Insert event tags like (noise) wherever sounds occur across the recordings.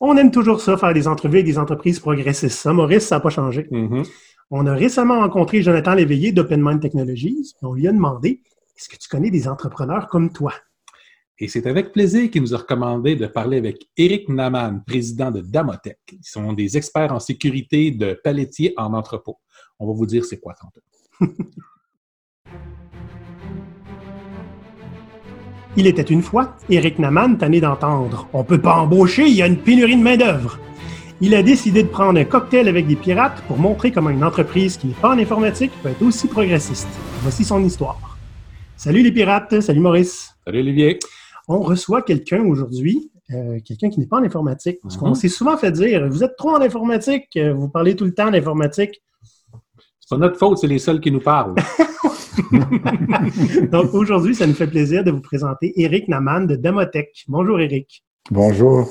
On aime toujours ça, faire des entrevues avec des entreprises progressistes. Ça, Maurice, ça n'a pas changé. Mm-hmm. On a récemment rencontré Jonathan Léveillé d'Open Mind Technologies. On lui a demandé Est-ce que tu connais des entrepreneurs comme toi? Et c'est avec plaisir qu'il nous a recommandé de parler avec Eric Naman, président de Damotech. Ils sont des experts en sécurité de palettiers en entrepôt. On va vous dire c'est quoi tantôt. (laughs) Il était une fois, Eric Naman tanné d'entendre On peut pas embaucher, il y a une pénurie de main-d'œuvre. Il a décidé de prendre un cocktail avec des pirates pour montrer comment une entreprise qui n'est pas en informatique peut être aussi progressiste. Voici son histoire. Salut les pirates, salut Maurice. Salut Olivier. On reçoit quelqu'un aujourd'hui, euh, quelqu'un qui n'est pas en informatique. Parce qu'on Mhm. s'est souvent fait dire Vous êtes trop en informatique, euh, vous parlez tout le temps d'informatique. C'est pas notre faute, c'est les seuls qui nous parlent. (laughs) (laughs) Donc aujourd'hui, ça nous fait plaisir de vous présenter Eric Naman de Damotech. Bonjour Eric. Bonjour.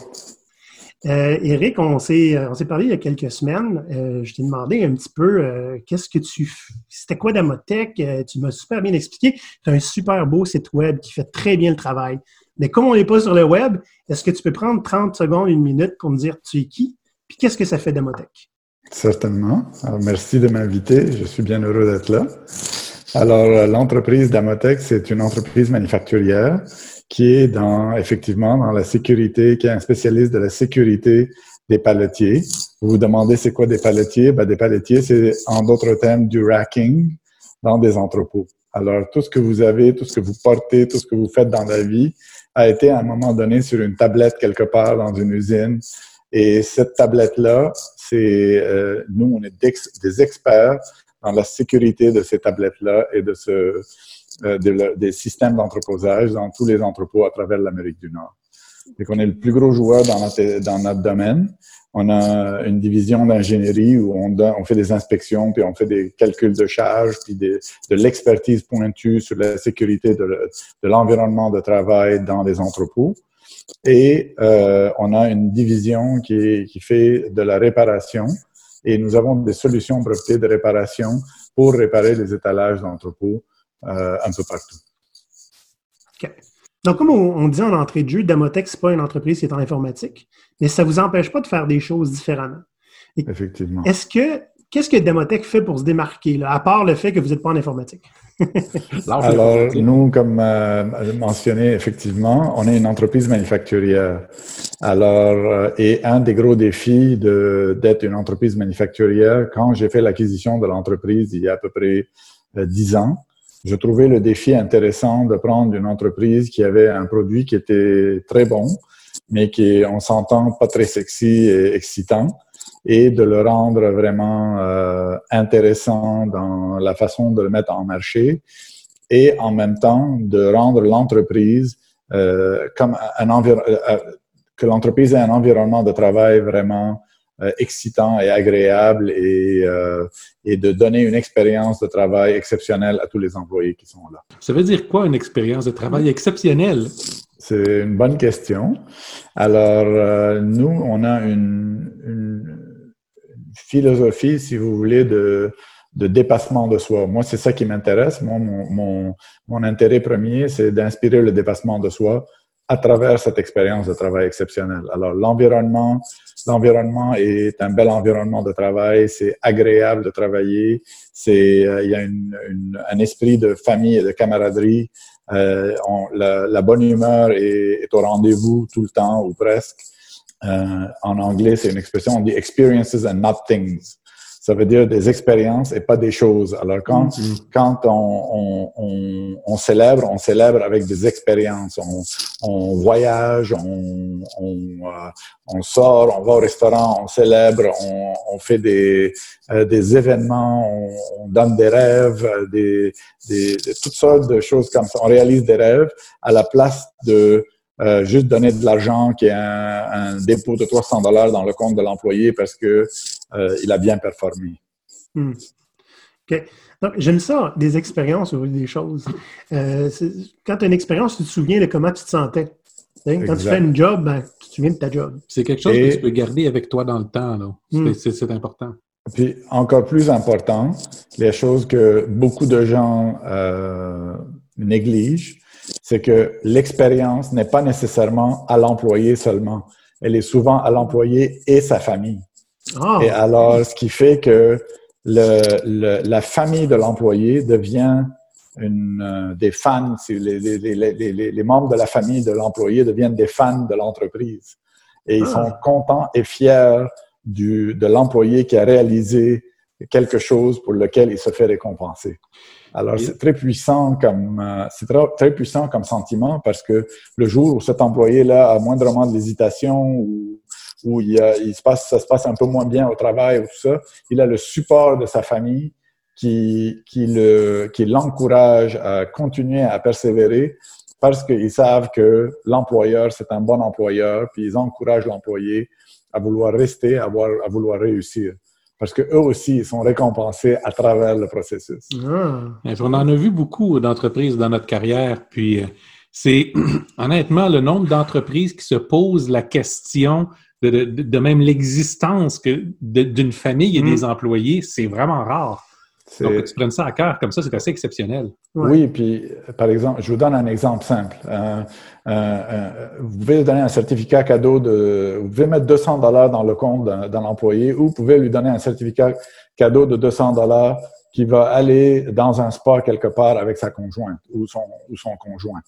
Euh, Eric, on s'est, euh, on s'est parlé il y a quelques semaines. Euh, je t'ai demandé un petit peu euh, qu'est-ce que tu. C'était quoi Damotech? Tu m'as super bien expliqué. Tu as un super beau site web qui fait très bien le travail. Mais comme on n'est pas sur le web, est-ce que tu peux prendre 30 secondes, une minute pour me dire tu es qui? Puis qu'est-ce que ça fait Damotech? Certainement. Alors, merci de m'inviter. Je suis bien heureux d'être là. Alors, euh, l'entreprise Damotech, c'est une entreprise manufacturière qui est dans, effectivement, dans la sécurité, qui est un spécialiste de la sécurité des paletiers. Vous vous demandez c'est quoi des paletiers? Ben, des paletiers, c'est, en d'autres termes, du racking dans des entrepôts. Alors, tout ce que vous avez, tout ce que vous portez, tout ce que vous faites dans la vie a été à un moment donné sur une tablette quelque part dans une usine. Et cette tablette-là, c'est euh, nous, on est des experts dans la sécurité de ces tablettes-là et de ce euh, de des systèmes d'entreposage dans tous les entrepôts à travers l'Amérique du Nord. Et qu'on est le plus gros joueur dans notre, dans notre domaine. On a une division d'ingénierie où on, on fait des inspections, puis on fait des calculs de charge, puis des, de l'expertise pointue sur la sécurité de, le- de l'environnement de travail dans les entrepôts. Et euh, on a une division qui, qui fait de la réparation et nous avons des solutions brevetées de réparation pour réparer les étalages d'entrepôts euh, un peu partout. Donc, comme on, on dit en entrée de jeu, Damotech, ce n'est pas une entreprise qui est en informatique, mais ça ne vous empêche pas de faire des choses différemment. Effectivement. Est-ce que qu'est-ce que Damotech fait pour se démarquer, là, à part le fait que vous n'êtes pas en informatique? (laughs) Alors, nous, comme euh, mentionné, effectivement, on est une entreprise manufacturière. Alors, euh, et un des gros défis de, d'être une entreprise manufacturière, quand j'ai fait l'acquisition de l'entreprise il y a à peu près euh, dix ans, je trouvais le défi intéressant de prendre une entreprise qui avait un produit qui était très bon, mais qui, on s'entend, pas très sexy et excitant, et de le rendre vraiment euh, intéressant dans la façon de le mettre en marché, et en même temps de rendre l'entreprise euh, comme un environ euh, que l'entreprise ait un environnement de travail vraiment euh, excitant et agréable et, euh, et de donner une expérience de travail exceptionnelle à tous les employés qui sont là. Ça veut dire quoi une expérience de travail exceptionnelle? C'est une bonne question. Alors, euh, nous, on a une, une, philosophie, si vous voulez, de, de dépassement de soi. Moi, c'est ça qui m'intéresse. Moi, mon, mon, mon intérêt premier, c'est d'inspirer le dépassement de soi à travers cette expérience de travail exceptionnelle. Alors, l'environnement, l'environnement est un bel environnement de travail, c'est agréable de travailler, c'est, euh, il y a une, une, un esprit de famille et de camaraderie, euh, on, la, la, bonne humeur est, est au rendez-vous tout le temps ou presque. Euh, en anglais, c'est une expression, on dit experiences and not things. Ça veut dire des expériences et pas des choses. Alors, quand, mm -hmm. quand on, on, on, on, célèbre, on célèbre avec des expériences. On, on voyage, on, euh, on, sort, on va au restaurant, on célèbre, on, fait des, euh, des événements, on, donne des rêves, des, des, des, toutes sortes de choses comme ça. On réalise des rêves à la place de euh, juste donner de l'argent qui est un, un, dépôt de 300 dollars dans le compte de l'employé parce que euh, il a bien performé. Hmm. OK. J'aime ça, des expériences ou des choses. Euh, quand tu as une expérience, tu te souviens de comment tu te sentais. Quand exact. tu fais une job, ben, tu te souviens de ta job. C'est quelque chose Et... que tu peux garder avec toi dans le temps. Hmm. C'est important. Puis, encore plus important, les choses que beaucoup de gens euh, négligent, c'est que l'expérience n'est pas nécessairement à l'employé seulement. elle est souvent à l'employé et sa famille. Ah. Et alors, ce qui fait que le, le- la famille de l'employé devient une, euh, des fans, c'est les, les, les, les, les- les membres de la famille de l'employé deviennent des fans de l'entreprise. Et ils Ah. sont contents et fiers du, de l'employé qui a réalisé quelque chose pour lequel il se fait récompenser. Alors, c'est très puissant comme, euh, c'est très, très puissant comme sentiment parce que le jour où cet employé-là a moindrement de l'hésitation ou, où il, a- il se passe, ça se passe un peu moins bien au travail ou tout ça, il a le support de sa famille qui, qui le, qui l'encourage à continuer à persévérer parce qu'ils savent que l'employeur, c'est un bon employeur, puis ils encouragent l'employé à vouloir rester, à vouloir réussir. Parce que eux aussi, ils sont récompensés à travers le processus. Ah. On en a vu beaucoup d'entreprises dans notre carrière, puis euh, c'est (clears throat) honnêtement le nombre d'entreprises qui se posent la question de, de- de même l'existence d'une famille et Mm. des employés, c'est vraiment rare. C'est- Donc, que tu prennes ça à cœur comme ça, c'est assez exceptionnel. Ouais. Oui, puis par exemple, je vous donne un exemple simple. Euh, euh, euh, vous pouvez donner un certificat cadeau de, vous pouvez mettre 200 dollars dans le compte d'un d'un employé ou vous pouvez lui donner un certificat cadeau de 200 dollars qui va aller dans un spa quelque part avec sa conjointe ou son, ou son conjoint.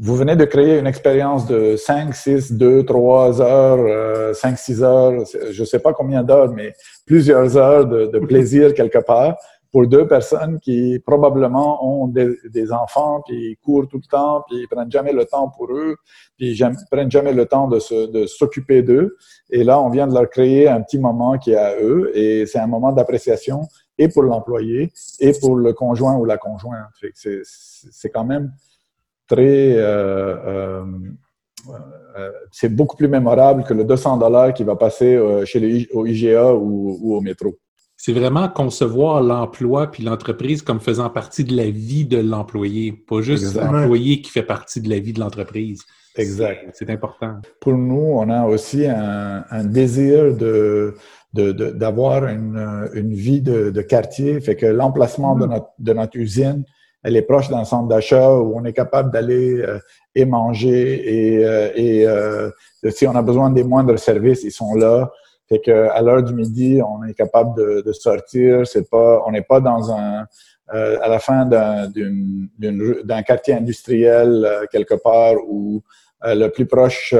Vous venez de créer une expérience de 5, 6, 2, 3 heures, euh, 5, 6 heures, je ne sais pas combien d'heures, mais plusieurs heures de, de plaisir quelque part pour deux personnes qui probablement ont des, des enfants, puis ils courent tout le temps, puis ils prennent jamais le temps pour eux, puis ils prennent jamais le temps de se- de s'occuper d'eux. Et là, on vient de leur créer un petit moment qui est à eux, et c'est un moment d'appréciation et pour l'employé et pour le conjoint ou la conjointe. Fait que c'est- c'est c'est quand même très... euh, euh, euh, c'est beaucoup plus mémorable que le 200 dollars qui va passer chez le, I- au IGA ou, ou au métro. C'est vraiment concevoir l'emploi puis l'entreprise comme faisant partie de la vie de l'employé, pas juste l'employé qui fait partie de la vie de l'entreprise. Exact. C'est important. Pour nous, on a aussi un, un désir de d'avoir une, une vie de, de quartier. Fait que l'emplacement de, notre, de notre usine, elle est proche d'un centre d'achat où on est capable d'aller euh, et manger et, euh, et euh, si on a besoin des moindres services, ils sont là. Fait que à l'heure du midi, on est capable de, de sortir. C'est pas, on n'est pas dans un à la fin d'un quartier industriel quelque part où le plus proche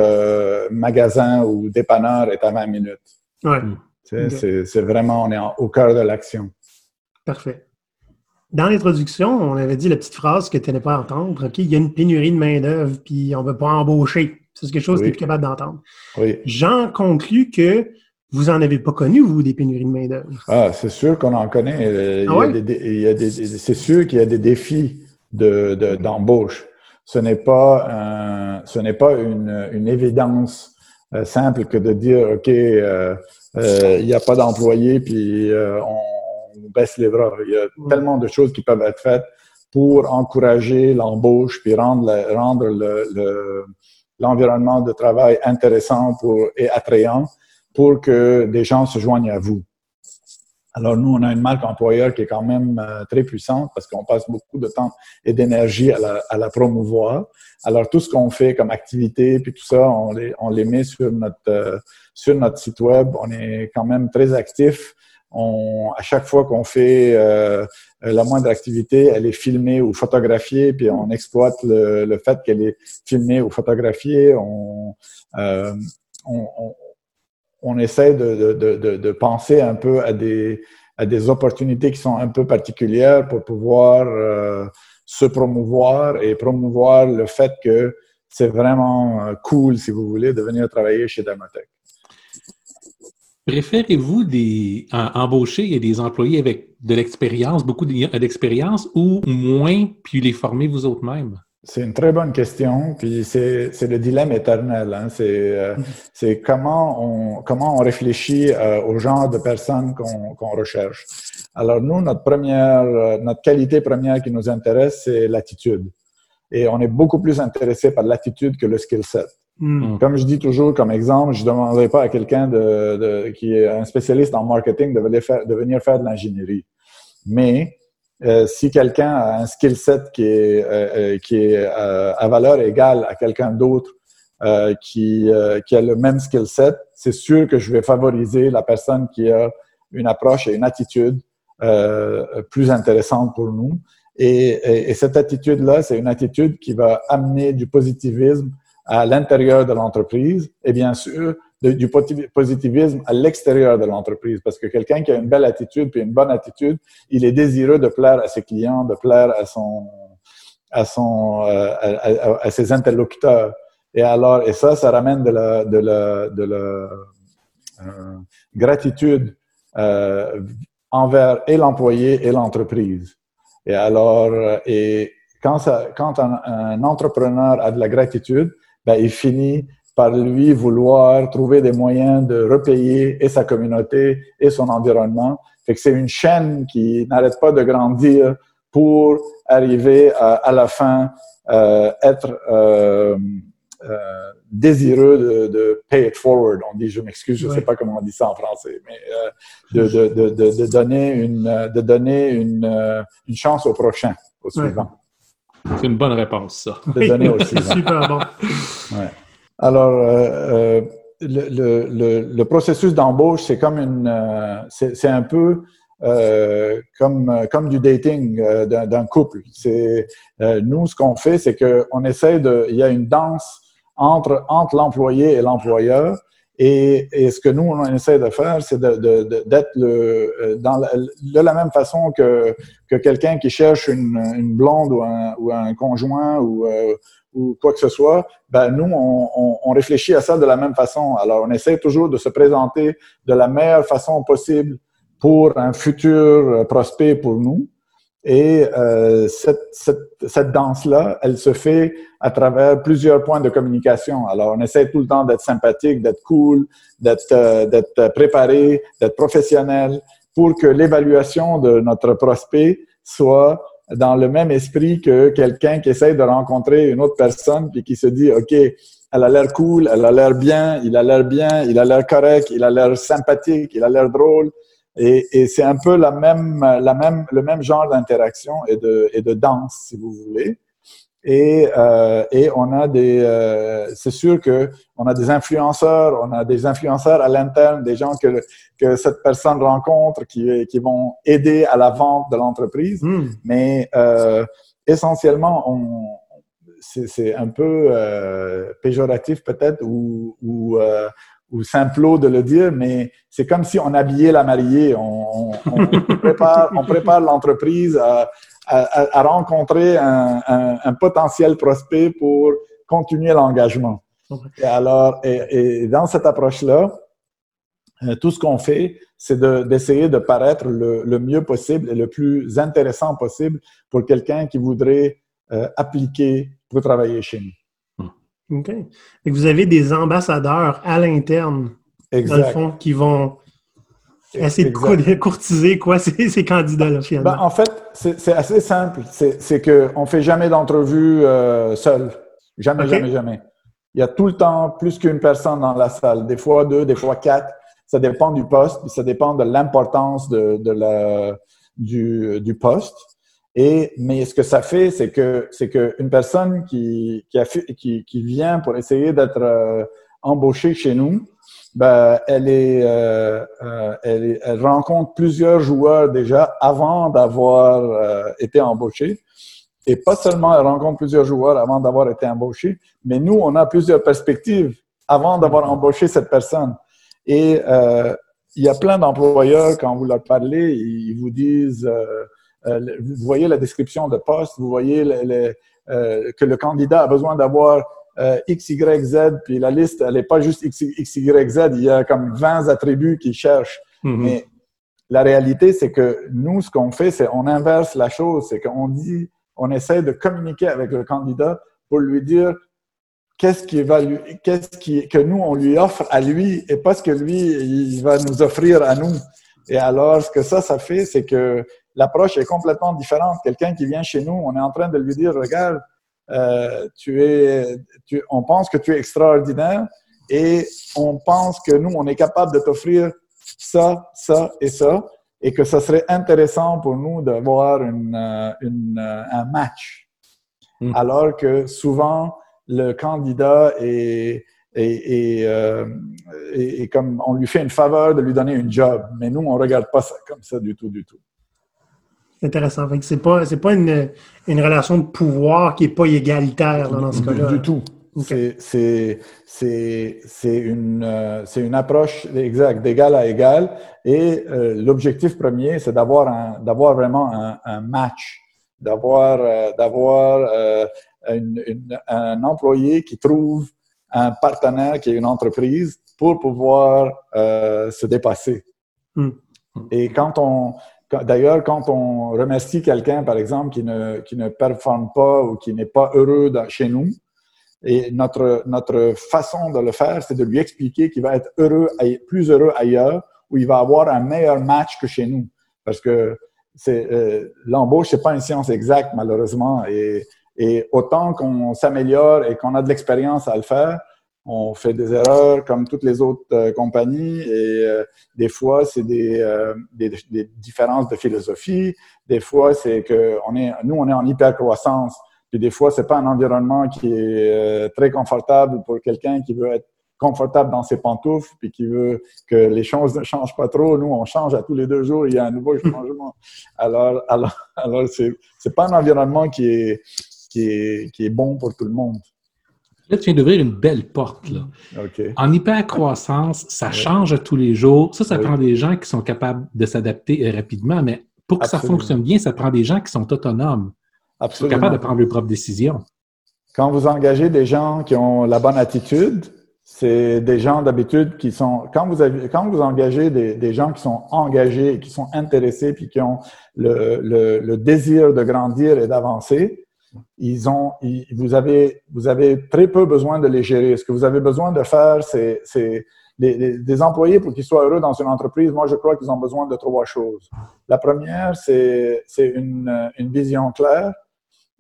magasin ou dépanneur est à 20 minutes. Ouais. C'est c'est vraiment, on est en- au cœur de l'action. Parfait. Dans l'introduction, on avait dit la petite phrase que tu n'allais pas entendre. OK, il y a une pénurie de main-d'œuvre, puis on ne veut pas embaucher. C'est quelque chose que tu es plus capable d'entendre. Oui. J'en conclus que vous en avez pas connu, vous, des pénuries de main-d'œuvre. Ah, c'est sûr qu'on en connaît. Euh, Il y Ah a ouais? c'est sûr qu'il y a des défis de, de- d'embauche. Ce n'est pas, un- ce n'est pas une, une évidence euh, simple que de dire, OK, euh, euh, il n'y a pas d'employés, puis euh, on baisse les bras. Il y a tellement de choses qui peuvent être faites pour encourager l'embauche, puis rendre, la- rendre le, le- l'environnement de travail intéressant pour, et attrayant pour que des gens se joignent à vous. Alors, nous, on a une marque employeur qui est quand même euh, très puissante parce qu'on passe beaucoup de temps et d'énergie à la, à la promouvoir. Alors, tout ce qu'on fait comme activité, puis tout ça, on les, on les met sur notre, euh, sur notre site web. On est quand même très actif. On, à chaque fois qu'on fait euh, la moindre activité, elle est filmée ou photographiée, puis on exploite le, le fait qu'elle est filmée ou photographiée. On, euh, on, on, on essaie de, de, de, de, penser un peu à des, à des opportunités qui sont un peu particulières pour pouvoir euh, se promouvoir et promouvoir le fait que c'est vraiment euh, cool, si vous voulez, de venir travailler chez Damotech. Préférez-vous des embaucher des employés avec de l'expérience, beaucoup d'expérience, ou moins, puis les former vous autres mêmes? C'est une très bonne question, puis c'est, le dilemme éternel. Hein? C'est, euh, (laughs) c'est comment on, comment on réfléchit euh, au genre de personnes qu'on, qu'on recherche. Alors nous, notre première, euh, notre qualité première qui nous intéresse, c'est l'attitude. Et on est beaucoup plus intéressé par l'attitude que le skill set. Mm. Comme je dis toujours comme exemple, je ne demanderai pas à quelqu'un qui est un spécialiste en marketing de venir faire de, l'ingénierie. Mais euh, si quelqu'un a un skill set qui est, euh, qui est euh, à valeur égale à quelqu'un d'autre euh, qui, euh, qui a le même skill set, c'est sûr que je vais favoriser la personne qui a une approche et une attitude euh, plus intéressante pour nous. Et, cette attitude-là, c'est une attitude qui va amener du positivisme à l'intérieur de l'entreprise et bien sûr du positivisme à l'extérieur de l'entreprise. Parce que quelqu'un qui a une belle attitude puis une bonne attitude, il est désireux de plaire à ses clients, de plaire à son à son euh, à, ses interlocuteurs. Et alors et ça, ça ramène de la de la de la euh, gratitude euh, envers et l'employé et l'entreprise. Et alors et quand ça quand un entrepreneur a de la gratitude, ben, il finit par lui vouloir trouver des moyens de repayer et sa communauté et son environnement. Fait que c'est une chaîne qui n'arrête pas de grandir pour arriver à, à la fin euh, être euh, euh, désireux de, de, pay it forward. On dit, je m'excuse, je ne sais pas comment on dit ça en français, mais euh, de, de, de, de, donner une, de donner une, euh, une chance au prochain, au suivant. C'est une bonne réponse, ça. (laughs) Suivant. Super bon. Ouais. Alors, euh, euh, le, le, le, processus d'embauche, c'est comme une, euh, c'est un peu euh, comme comme du dating euh, d'un couple. C'est nous, ce qu'on fait, c'est qu'on essaie de, il y a une danse entre entre l'employé et l'employeur. Et, et, ce que nous, on essaie de faire, c'est d'être de, de, le, dans la, de la même façon que, que quelqu'un qui cherche une, une blonde ou un, ou un conjoint ou, ou quoi que ce soit, ben nous, on, on, on, réfléchit à ça de la même façon. Alors, on essaie toujours de se présenter de la meilleure façon possible pour un futur prospect pour nous. Et euh, cette, cette, cette danse-là, elle se fait à travers plusieurs points de communication. Alors, on essaie tout le temps d'être sympathique, d'être cool, d'être euh, préparé, d'être professionnel pour que l'évaluation de notre prospect soit dans le même esprit que quelqu'un qui essaie de rencontrer une autre personne puis qui se dit, OK, elle a l'air cool, elle a l'air bien, il a l'air bien, il a l'air correct, il a l'air sympathique, il a l'air drôle. Et, et c'est un peu la même, la même, le même genre d'interaction et de, et de danse, si vous voulez. Et, euh, et on a des, euh, c'est sûr que on a des influenceurs, on a des influenceurs à l'interne, des gens que que cette personne rencontre qui qui vont aider à la vente de l'entreprise. Hmm. Mais euh, essentiellement, on c'est un peu euh, péjoratif peut-être ou ou, euh, ou simplo de le dire, mais c'est comme si on habillait la mariée. On, on, on (laughs) prépare, on prépare l'entreprise à, à, à rencontrer un, un, un, potentiel prospect pour continuer l'engagement. Et alors, et, et, dans cette approche-là, euh, tout ce qu'on fait, c'est d'essayer de, de, paraître le, le, mieux possible et le plus intéressant possible pour quelqu'un qui voudrait euh, appliquer pour travailler chez nous. OK. Et vous avez des ambassadeurs à l'interne, dans le fond, qui vont Essayer de courtiser quoi, (laughs) ces, ces candidats-là, finalement? Ben, en fait, c'est assez simple. C'est qu'on ne fait jamais d'entrevue euh, seul. Jamais, okay. jamais, jamais. Il y a tout le temps plus qu'une personne dans la salle. Des fois deux, des fois quatre. Ça dépend du poste, ça dépend de l'importance de, de la, du, du poste. Mais ce que ça fait, c'est que c'est qu'une personne qui, qui, vient pour essayer d'être euh, embauchée chez nous, ben, elle, euh, euh, elle, est, elle, rencontre plusieurs joueurs déjà avant d'avoir été embauchée. Et pas seulement elle rencontre plusieurs joueurs avant d'avoir été embauchée, mais nous, on a plusieurs perspectives avant d'avoir embauché cette personne. Et il y a plein d'employeurs, quand vous leur parlez, ils vous disent, vous voyez la description de poste, vous voyez les, que le candidat a besoin d'avoir euh, X, Y, Z, puis la liste, elle n'est pas juste X, Y, Z, il y a comme 20 attributs qu'ils cherchent. Mm -hmm. Mais la réalité, c'est que nous, ce qu'on fait, c'est on inverse la chose, c'est qu'on dit, on essaie de communiquer avec le candidat pour lui dire qu'est-ce qui va lui, qu'est-ce qui, que nous, on lui offre à lui et pas ce que lui, il va nous offrir à nous. Et alors, ce que ça, ça fait, c'est que l'approche est complètement différente. Quelqu'un qui vient chez nous, on est en train de lui dire, regarde, euh, tu es, tu, on pense que tu es extraordinaire et on pense que nous, on est capable de t'offrir ça, ça et ça, et que ça serait intéressant pour nous d'avoir une, euh, une, euh, un match. Mmh. Alors que souvent, le candidat est, et, euh, et, et, comme on lui fait une faveur de lui donner une job. Mais nous, on ne regarde pas ça comme ça du tout, du tout. Intéressant. Ce n'est pas, pas une, une, relation de pouvoir qui n'est pas égalitaire dans ce cas-là. Du, tout. C'est une, euh, une approche exacte, d'égal à égal. Et euh, l'objectif premier, c'est d'avoir d'avoir vraiment un, un match, d'avoir euh, d'avoir un employé qui trouve un partenaire qui est une entreprise pour pouvoir se dépasser. Hmm. Et quand on, d'ailleurs, quand on remercie quelqu'un, par exemple, qui ne, qui ne performe pas ou qui n'est pas heureux chez nous, et notre, notre façon de le faire, c'est de lui expliquer qu'il va être heureux, plus heureux ailleurs, où il va avoir un meilleur match que chez nous. Parce que c'est euh, l'embauche, c'est pas une science exacte, malheureusement. Et et autant qu'on s'améliore et qu'on a de l'expérience à le faire, on fait des erreurs comme toutes les autres euh, compagnies et euh, des fois c'est des, euh, des, des, différences de philosophie, des fois c'est que on est nous on est en hyper croissance, puis des fois c'est pas un environnement qui est très confortable pour quelqu'un qui veut être confortable dans ses pantoufles puis qui veut que les choses ne changent pas trop. Nous on change à tous les deux jours, il y a un nouveau (laughs) changement. Alors alors alors c'est c'est pas un environnement qui est qui est, qui est bon pour tout le monde. Là, tu viens d'ouvrir une belle porte. Là. En hypercroissance, ça change tous les jours. Ça, ça prend des gens qui sont capables de s'adapter euh, rapidement, mais pour que ça fonctionne bien, ça prend des gens qui sont autonomes, qui sont capables de prendre leurs propres décisions. Quand vous engagez des gens qui ont la bonne attitude, c'est des gens d'habitude qui sont quand vous avez quand vous engagez des, des, gens qui sont engagés, qui sont intéressés, puis qui ont le, le, le désir de grandir et d'avancer, ils ont, vous avez, vous avez très peu besoin de les gérer. Ce que vous avez besoin de faire, c'est, des employés pour qu'ils soient heureux dans une entreprise. Moi, je crois qu'ils ont besoin de trois choses. La première, c'est, une, vision claire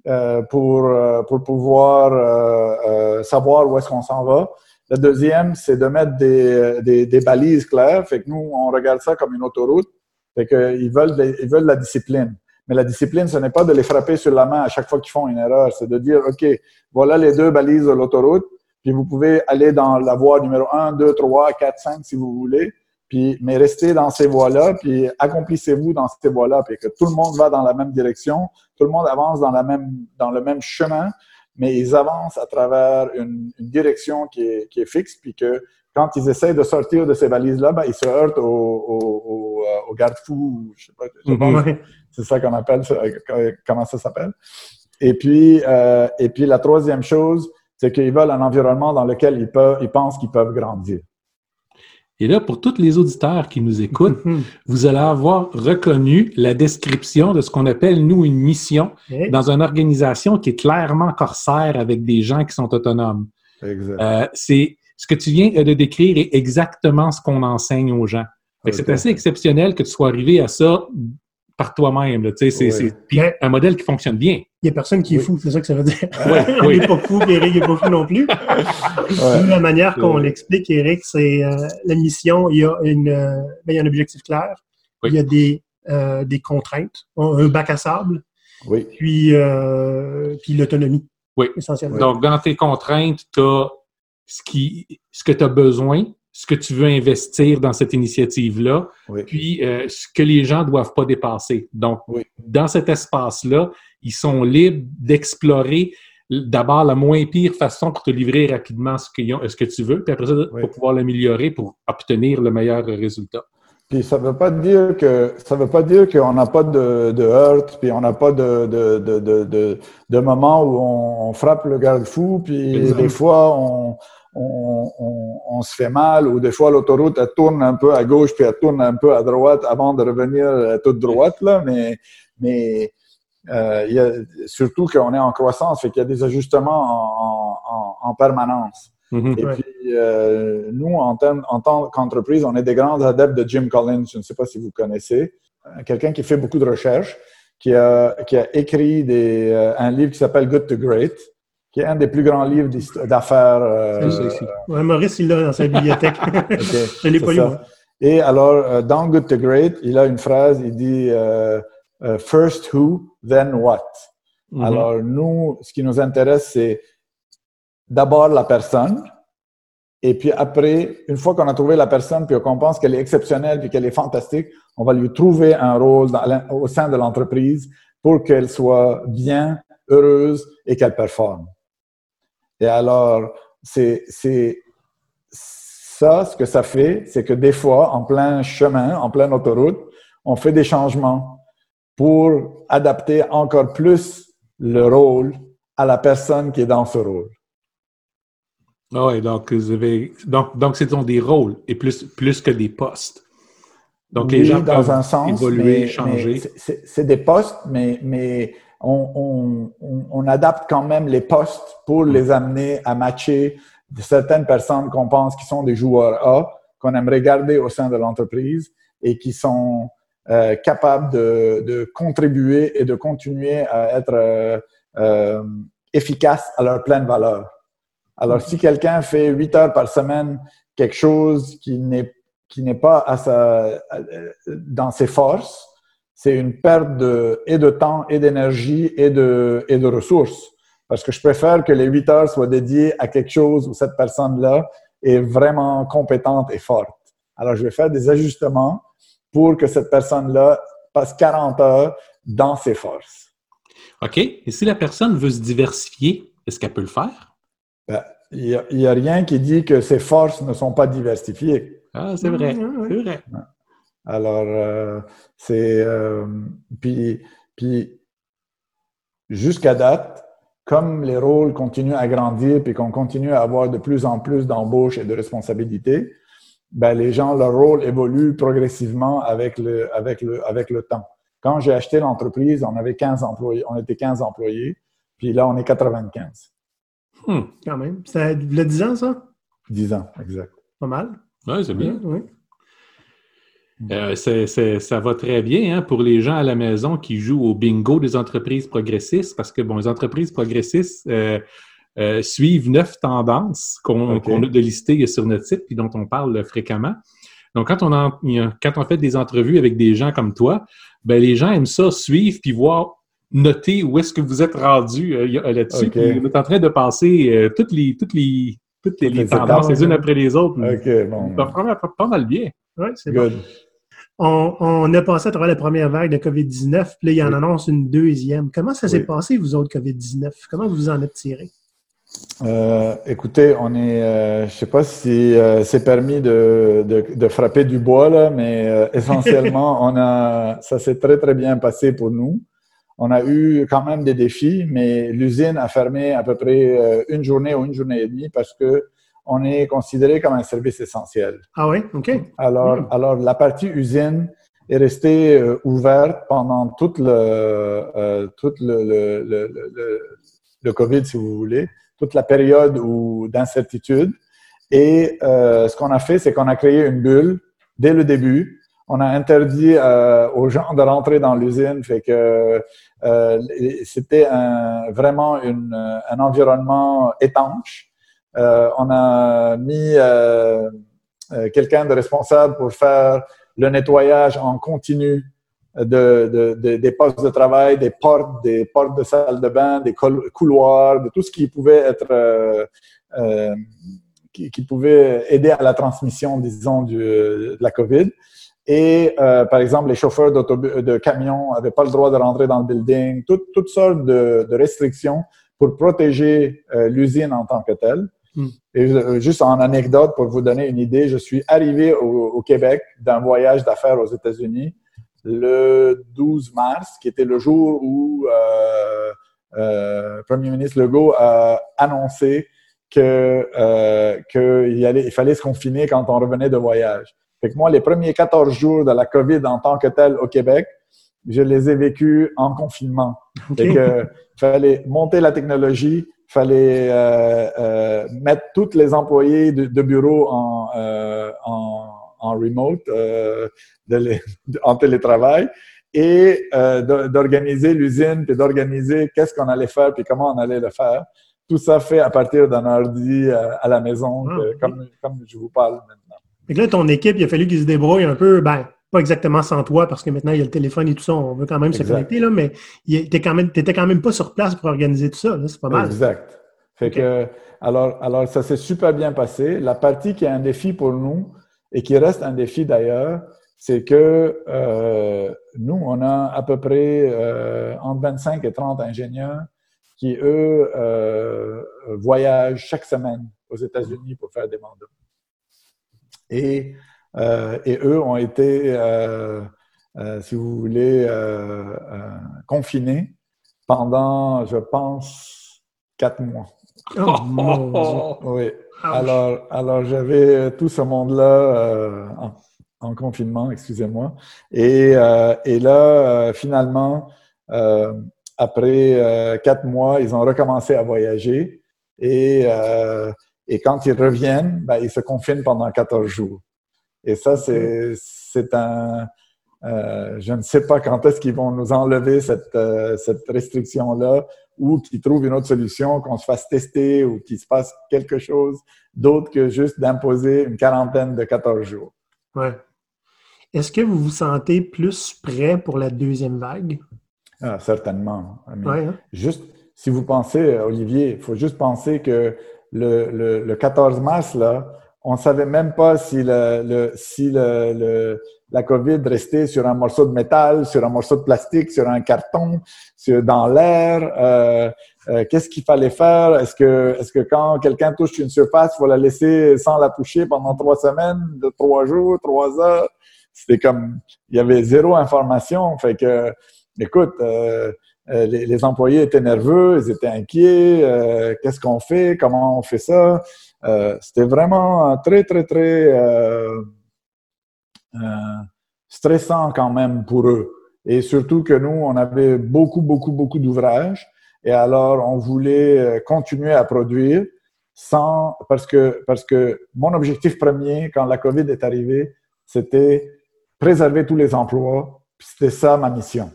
euh, pour, euh, pour pouvoir euh, savoir où est-ce qu'on s'en va. La deuxième, c'est de mettre des, balises claires. Fait que nous, on regarde ça comme une autoroute. Fait qu'ils ils veulent la discipline. Mais la discipline, ce n'est pas de les frapper sur la main à chaque fois qu'ils font une erreur. C'est de dire, OK, voilà les deux balises de l'autoroute, puis vous pouvez aller dans la voie numéro 1, 2, 3, 4, 5 si vous voulez, puis, mais restez dans ces voies-là, puis accomplissez-vous dans ces voies-là, puis que tout le monde va dans la même direction, tout le monde avance dans, la même, dans le même chemin, mais ils avancent à travers une, direction qui est, qui est fixe, puis que quand ils essayent de sortir de ces balises-là, ben, ils se heurtent au, au, au, au garde-fou, je sais pas, je sais pas mm-hmm. C'est ça qu'on appelle, euh, comment ça s'appelle. Et puis, euh, et puis la troisième chose, c'est qu'ils veulent un environnement dans lequel ils, peuvent, ils pensent qu'ils peuvent grandir. Et là, pour tous les auditeurs qui nous écoutent, vous allez avoir reconnu la description de ce qu'on appelle, nous, une mission dans une organisation qui est clairement corsaire avec des gens qui sont autonomes. Exact. Euh, c'est ce que tu viens de décrire est exactement ce qu'on enseigne aux gens. C'est assez exceptionnel que tu sois arrivé à ça par toi-même. C'est un modèle qui fonctionne bien. Il n'y a personne qui est fou, c'est ça que ça veut dire. On n'est (laughs) pas fou, Eric n'est pas fou non plus. La manière qu'on l'explique, Eric, c'est euh, la mission, il y a, une, euh, ben, il y a un objectif clair, il y a des, euh, des contraintes, un bac à sable, puis, puis l'autonomie. Oui. Essentiellement. Donc, dans tes contraintes, tu as ce, qui, ce que tu as besoin, ce que tu veux investir dans cette initiative-là, puis euh, ce que les gens ne doivent pas dépasser. Donc, dans cet espace-là, ils sont libres d'explorer d'abord la moins pire façon pour te livrer rapidement ce, ce que tu veux, puis après ça, pour pouvoir l'améliorer pour obtenir le meilleur résultat. Puis ça veut pas dire que ça veut pas dire qu'on n'a pas de, de heurts, puis on n'a pas de, de, de, de, de, moments où on, frappe le garde-fou, puis des fois on, on, on, se fait mal ou des fois l'autoroute elle tourne un peu à gauche puis elle tourne un peu à droite avant de revenir toute droite là. Mais mais euh, y a, surtout qu'on est en croissance fait qu'il y a des ajustements en, en, en permanence. Mm-hmm. et puis euh, nous en, termes, en tant qu'entreprise on est des grands adeptes de Jim Collins. Je ne sais pas si vous connaissez. Euh, quelqu'un qui fait beaucoup de recherches qui a, qui a écrit des, euh, un livre qui s'appelle Good to Great qui est un des plus grands livres d'affaires. Euh, ouais, Maurice, il l'a dans sa bibliothèque. (laughs) Je l'ai pas lu. Et alors, euh, dans Good to Great, il a une phrase, il dit euh, euh First who, then what. Mm-hmm. Alors, nous, ce qui nous intéresse, c'est d'abord la personne, et puis après, une fois qu'on a trouvé la personne, puis qu'on pense qu'elle est exceptionnelle, puis qu'elle est fantastique, on va lui trouver un rôle au sein de l'entreprise pour qu'elle soit bien, heureuse et qu'elle performe. Et alors, c'est ça, ce que ça fait, c'est que des fois, en plein chemin, en pleine autoroute, on fait des changements pour adapter encore plus le rôle à la personne qui est dans ce rôle. Oui, donc vous avez donc donc c'est des rôles et plus plus que des postes. Donc les gens dans un sens, évoluer, changer. C'est des postes, mais mais on, on, on, adapte quand même les postes pour hmm. les amener à matcher certaines personnes qu'on pense qui sont des joueurs A, qu'on aimerait garder au sein de l'entreprise et qui sont euh, capables de, de, contribuer et de continuer à être euh, euh, efficaces à leur pleine valeur. Alors, si quelqu'un fait huit heures par semaine quelque chose qui n'est qui n'est pas à sa, dans ses forces, c'est une perte de, et de temps et d'énergie et de, et de ressources. Parce que je préfère que les huit heures soient dédiées à quelque chose où cette personne-là est vraiment compétente et forte. Alors, je vais faire des ajustements pour que cette personne-là passe 40 heures dans ses forces. OK. Et si la personne veut se diversifier, est-ce qu'elle peut le faire? Ben, il n'y a, rien qui dit que ses forces ne sont pas diversifiées. Ah, c'est vrai. C'est vrai. Alors, euh, c'est. Euh, puis, puis jusqu'à date, comme les rôles continuent à grandir puis qu'on continue à avoir de plus en plus d'embauches et de responsabilités, ben, les gens, leur rôle évolue progressivement avec le, avec le, avec le temps. Quand j'ai acheté l'entreprise, on avait 15 employés, on était 15 employés, puis là, on est 95. Hmm, quand même. Ça le 10 ans, ça? 10 ans, exact. Pas mal. Oui, c'est bien. Oui. Euh, ça va très bien hein, pour les gens à la maison qui jouent au bingo des entreprises progressistes parce que bon, les entreprises progressistes euh, euh, suivent neuf tendances qu'on a de lister sur notre site puis dont on parle fréquemment. Donc, quand on, quand on fait des entrevues avec des gens comme toi, ben, les gens aiment ça suivre puis voir noter où est-ce que vous êtes rendu là-dessus. Vous êtes en train de passer toutes les toutes les toutes les, tendances les unes après les autres. OK, bon. Ça va pas, mal bien. Oui, c'est bon on, a passé à travers la première vague de COVID-19, puis là, il en annonce une deuxième. Comment ça s'est passé, vous autres, COVID-19? Comment vous vous en êtes tiré? Euh, écoutez, on est, euh, je sais pas si euh, c'est permis de, de, frapper du bois là, mais essentiellement, (laughs) on a, ça s'est très très bien passé pour nous. On a eu quand même des défis, mais l'usine a fermé à peu près une journée ou une journée et demie parce que on est considéré comme un service essentiel. Ah oui, OK. Alors, hmm. alors la partie usine est restée euh, ouverte pendant toute le, euh, toute le, le, le, le, COVID, si vous voulez, toute la période d'incertitude. Et euh, ce qu'on a fait, c'est qu'on a créé une bulle dès le début. On a interdit aux gens de rentrer dans l'usine, fait que c'était vraiment une, un environnement étanche on a mis euh, euh, quelqu'un de responsable pour faire le nettoyage en continu de, des postes de travail, des portes, des portes de salle de bain, des couloirs, de tout ce qui pouvait être qui, pouvait aider à la transmission, disons, de la COVID. Et par exemple, les chauffeurs de camions n'avaient pas le droit de rentrer dans le building, toutes sortes de, restrictions pour protéger l'usine en tant que telle. Hmm. Et euh, juste en anecdote, pour vous donner une idée, je suis arrivé au, Québec d'un voyage d'affaires aux États-Unis le 12 mars, qui était le jour où euh, euh, Premier ministre Legault a annoncé que euh, qu'il il fallait se confiner quand on revenait de voyage. Fait que moi, les premiers 14 jours de la COVID en tant que tel au Québec, je les ai vécus en confinement. Okay. que fallait monter la technologie, fallait euh, euh, mettre tous les employés de, bureau en, euh, en, en, remote, euh, de (laughs) en télétravail, et euh, d'organiser l'usine, puis d'organiser qu'est-ce qu'on allait faire, puis comment on allait le faire. Tout ça fait à partir d'un ordi à la maison, ah, comme, comme je vous parle maintenant. Et là, ton équipe, il a fallu qu'ils se débrouillent un peu, ben, pas exactement sans toi, parce que maintenant, il y a le téléphone et tout ça, on veut quand même se connecter, là, mais tu n'étais quand, même, quand même pas sur place pour organiser tout ça. C'est pas mal. Exact. Fait que, alors, alors, ça s'est super bien passé. La partie qui est un défi pour nous et qui reste un défi d'ailleurs, c'est que euh, nous, on a à peu près euh, entre 25 et 30 ingénieurs qui, eux, euh, voyagent chaque semaine aux États-Unis pour faire des mandats. Et, et eux ont été, euh, euh, si vous voulez, confinés pendant, je pense, quatre mois. Oh, Oui. Alors, alors j'avais tout ce monde-là en, en, confinement, excusez-moi. Et, et là, finalement, après quatre mois, ils ont recommencé à voyager. Et, euh, et quand ils reviennent, ben, ils se confinent pendant 14 jours. Et ça, c'est, c'est un... Euh, je ne sais pas quand est-ce qu'ils vont nous enlever cette, euh, cette restriction-là ou qu'ils trouvent une autre solution, qu'on se fasse tester ou qu'il se passe quelque chose d'autre que juste d'imposer une quarantaine de 14 jours. Ouais. Est-ce que vous vous sentez plus prêt pour la deuxième vague? Ah, certainement. Ouais, hein? Juste, si vous pensez, Olivier, il faut juste penser que le, le, 14 mars, là, on savait même pas si, le, le si le, la COVID restait sur un morceau de métal, sur un morceau de plastique, sur un carton, sur, dans l'air. Euh, euh, Qu'est-ce qu'il fallait faire? Est-ce que, est-ce que quand quelqu'un touche une surface, il faut la laisser sans la toucher pendant trois semaines, trois jours, trois heures? C'était comme, il y avait zéro information. Fait que, écoute, euh, euh, les, employés étaient nerveux, ils étaient inquiets. Euh, qu'est-ce qu'on fait? Comment on fait ça? Euh, c'était vraiment très, très, très stressant quand même pour eux. Et surtout que nous, on avait beaucoup, beaucoup, beaucoup d'ouvrages. Et alors, on voulait continuer à produire sans, parce que, parce que mon objectif premier quand la COVID est arrivée, c'était préserver tous les emplois. C'était ça ma mission.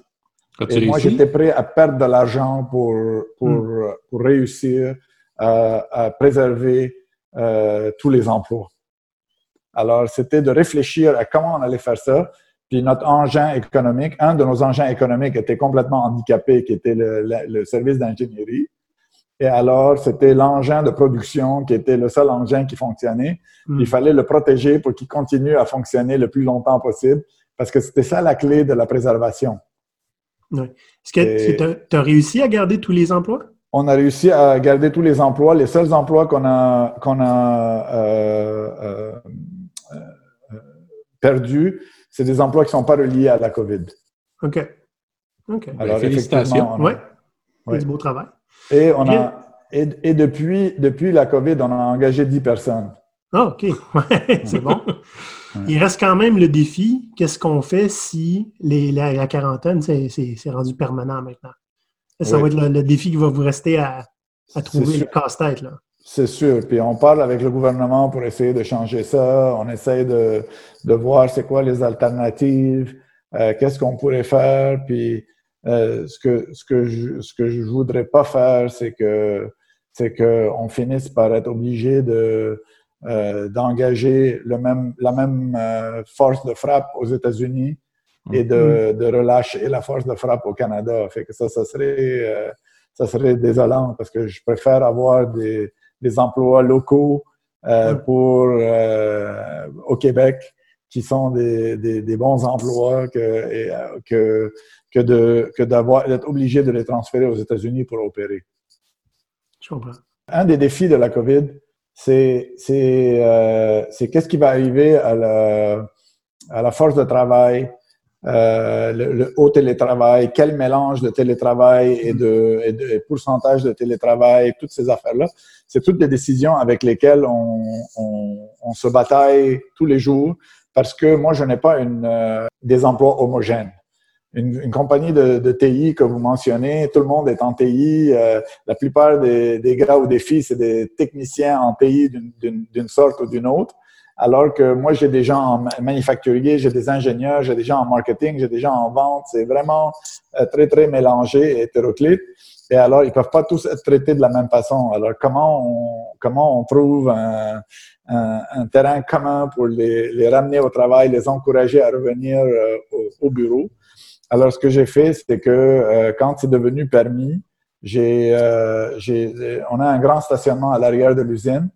Et moi, j'étais prêt à perdre de l'argent pour, pour, hmm. pour réussir à, à préserver euh, tous les emplois. Alors, c'était de réfléchir à comment on allait faire ça. Puis notre engin économique, un de nos engins économiques était complètement handicapé, qui était le, le, service d'ingénierie. Et alors, c'était l'engin de production qui était le seul engin qui fonctionnait. Hmm. Il fallait le protéger pour qu'il continue à fonctionner le plus longtemps possible, parce que c'était ça la clé de la préservation. Est-ce que tu as, réussi à garder tous les emplois? On a réussi à garder tous les emplois. Les seuls emplois qu'on a, qu'on a euh, euh, euh, perdus, c'est des emplois qui ne sont pas reliés à la COVID. OK. OK. Alors, félicitations. Oui. Ouais. Du beau travail. Et, on a, et, et, depuis, depuis la COVID, on a engagé 10 personnes. Ah, OK. (laughs) c'est bon. Il reste quand même le défi. Qu'est-ce qu'on fait si les, la, quarantaine, c'est rendu permanent maintenant? Ça va être le, défi qui va vous rester à, trouver le casse-tête. C'est sûr. Puis on parle avec le gouvernement pour essayer de changer ça. On essaie de, de voir c'est quoi les alternatives, euh, qu'est-ce qu'on pourrait faire. Puis euh, ce que ce que je ce que je voudrais pas faire, c'est que c'est qu'on finisse par être obligé de euh, d'engager le même, la même force de frappe aux États-Unis et de, mm-hmm. de, relâcher la force de frappe au Canada. Fait que ça, ça serait, euh, ça serait désolant parce que je préfère avoir des, des emplois locaux mm. pour au Québec qui sont des, des, des bons emplois que, que, que de que d'avoir d'être obligé de les transférer aux États-Unis pour opérer. Je comprends. Un des défis de la COVID, c'est euh, c'est qu'est-ce qui va arriver à la, à la force de travail, euh, le, haut télétravail, quel mélange de télétravail et de, et de pourcentage de télétravail, toutes ces affaires-là. C'est toutes des décisions avec lesquelles on, on, on, se bataille tous les jours parce que moi, je n'ai pas une, euh, des emplois homogènes une, compagnie de, de, TI que vous mentionnez, tout le monde est en TI. Euh, la plupart des, des, gars ou des filles, c'est des techniciens en TI d'une sorte ou d'une autre. Alors que moi, j'ai des gens en manufacturier, j'ai des ingénieurs, j'ai des gens en marketing, j'ai des gens en vente. C'est vraiment euh, très, très mélangé et hétéroclite. Et alors, ils peuvent pas tous être traités de la même façon. Alors, comment on, comment on trouve un, un, un terrain commun pour les, les, ramener au travail, les encourager à revenir euh, au, au bureau? Alors, ce que j'ai fait, c'est que euh, quand c'est devenu permis, J'ai, euh, on a un grand stationnement à l'arrière de l'usine.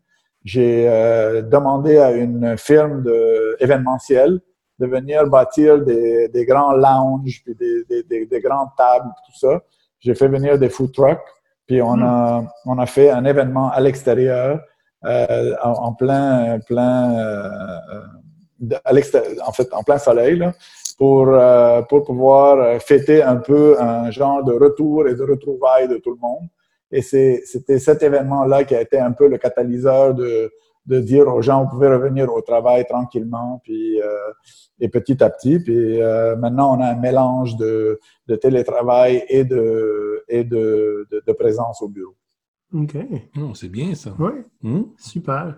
J'ai euh, demandé à une firme de événementiel de venir bâtir des, des grands lounges, puis des, des, des, grandes tables, tout ça. J'ai fait venir des food trucks, puis on a, on a fait un événement à l'extérieur, euh, en, plein, plein, euh, à en fait, en plein soleil, là, pour, euh, pour pouvoir fêter un peu un genre de retour et de retrouvailles de tout le monde. Et c'était cet événement-là qui a été un peu le catalyseur de, de dire aux gens, vous pouvez revenir au travail tranquillement, puis euh, et petit à petit. Puis euh, maintenant, on a un mélange de, de télétravail et de et de, de, présence au bureau. OK. Oh, c'est bien ça. Oui. Hmm? Super.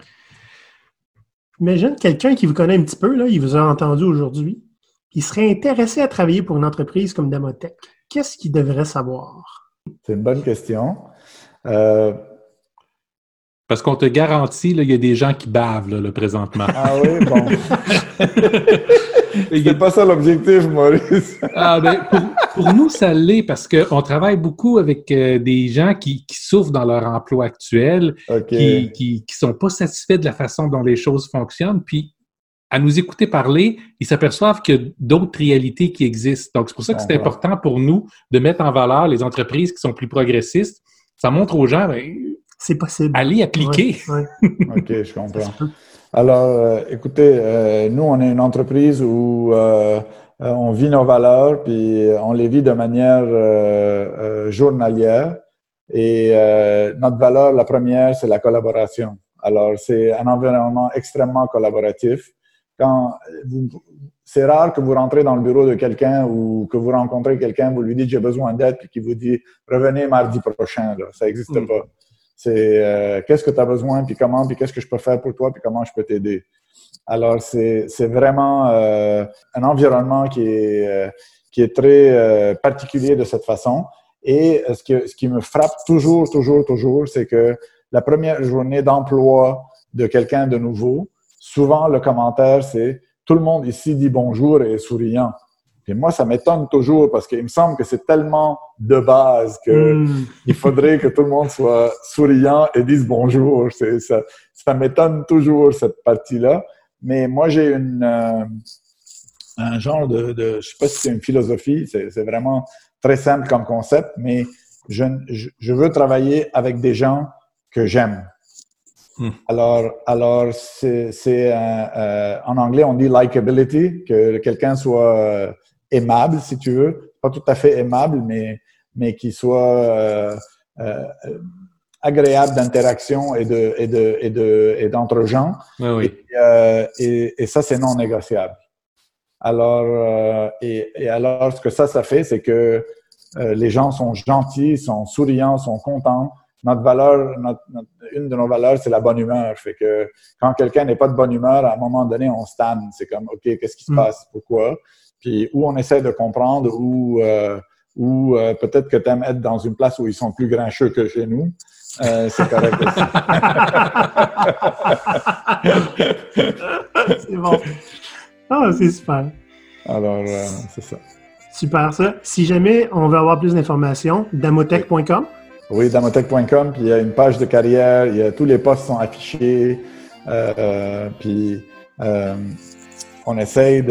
Imagine quelqu'un qui vous connaît un petit peu, là, il vous a entendu aujourd'hui, il serait intéressé à travailler pour une entreprise comme Damotech. Qu'est-ce qu'il devrait savoir? C'est une bonne question. Euh, parce qu'on te garantit, il y a des gens qui bavent là, présentement. Ah oui, bon. (laughs) C'est pas ça l'objectif, Maurice. (laughs) ah, ben, pour, nous, ça l'est parce qu'on travaille beaucoup avec euh, des gens qui, souffrent dans leur emploi actuel, qui, qui, sont pas satisfaits de la façon dont les choses fonctionnent. Puis, à nous écouter parler, ils s'aperçoivent qu'il y a d'autres réalités qui existent. Donc, c'est pour ça que c'est important pour nous de mettre en valeur les entreprises qui sont plus progressistes. Ça montre aux gens, ben, c'est possible. Allez appliquer. (laughs) OK, je comprends. Alors, euh, écoutez, euh, nous, on est une entreprise où euh, on vit nos valeurs, puis on les vit de manière journalière. Et notre valeur, la première, c'est la collaboration. Alors, c'est un environnement extrêmement collaboratif. Quand c'est rare que vous rentrez dans le bureau de quelqu'un ou que vous rencontrez quelqu'un, vous lui dites j'ai besoin d'aide, puis qu'il vous dit revenez mardi prochain. Là. Ça n'existe mm. pas. C'est euh, qu'est-ce que tu as besoin, puis comment, puis qu'est-ce que je peux faire pour toi, puis comment je peux t'aider? Alors, c'est vraiment euh, un environnement qui est, euh, qui est très particulier de cette façon. Et ce, que, ce qui me frappe toujours, toujours, toujours, c'est que la première journée d'emploi de quelqu'un de nouveau, souvent le commentaire, c'est tout le monde ici dit bonjour et est souriant. Et moi, ça m'étonne toujours parce qu'il me semble que c'est tellement de base que hmm. il faudrait que tout le monde soit souriant et dise bonjour. Ça, ça m'étonne toujours cette partie-là. Mais moi, j'ai une euh, un genre de, de, je sais pas si c'est une philosophie, c'est vraiment très simple comme concept, mais je, je, veux travailler avec des gens que j'aime. Hmm. Alors, alors c'est euh, en anglais on dit likability, que quelqu'un soit euh, aimable, si tu veux. Pas tout à fait aimable, mais, mais qui soit euh, euh, agréable d'interaction et de et de et de et d'entre gens. Euh, et, et, ça, c'est non négociable. Alors et, et, alors ce que ça, ça fait, c'est que les gens sont gentils, sont souriants, sont contents. Notre valeur, notre, une de nos valeurs, c'est la bonne humeur. Fait que quand quelqu'un n'est pas de bonne humeur, à un moment donné, on stanne. C'est comme, OK, qu'est-ce qui se mm. passe? Pourquoi? puis où on essaie de comprendre, ou euh, ou euh, peut-être que tu aimes être dans une place où ils sont plus grincheux que chez nous. Euh, c'est correct aussi. (laughs) c'est bon. Ah, c'est super. Alors, c'est ça. Super, ça. Si jamais on veut avoir plus d'informations, damotech.com. Oui, damotech.com, puis il y a une page de carrière, il y a, tous les postes sont affichés, puis on essaye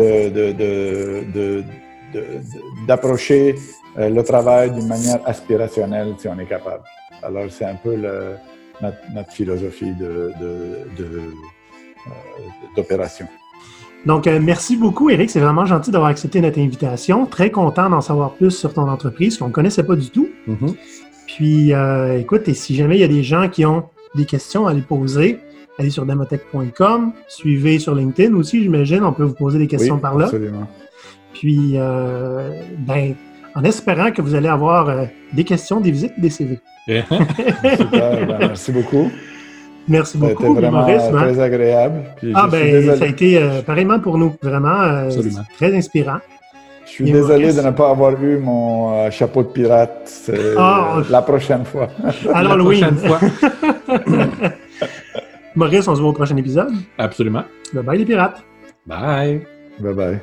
d'approcher euh, le travail d'une manière aspirationnelle si on est capable. Alors, c'est un peu notre, philosophie euh, d'opération. Donc, euh, merci beaucoup, Eric. C'est vraiment gentil d'avoir accepté notre invitation. Très content d'en savoir plus sur ton entreprise qu'on ne connaissait pas du tout. Mm-hmm. Puis, écoute, et si jamais il y a des gens qui ont des questions à les poser, allez sur demotech.com, suivez sur LinkedIn aussi, j'imagine, on peut vous poser des questions par là. Absolument. Puis, euh, ben, en espérant que vous allez avoir euh, des questions, des visites, des CV. (laughs) Super, ben, merci beaucoup. Merci beaucoup, vraiment Maurice. Hein. très agréable. ah, ben, ça a été euh, pareillement pour nous, vraiment très inspirant. Je suis désolé de ne pas avoir eu mon chapeau de pirate ah, la prochaine fois. (laughs) Alors, la prochaine fois. (laughs) Maurice, on se voit au prochain épisode. Absolument. Bye bye les pirates. Bye. Bye bye.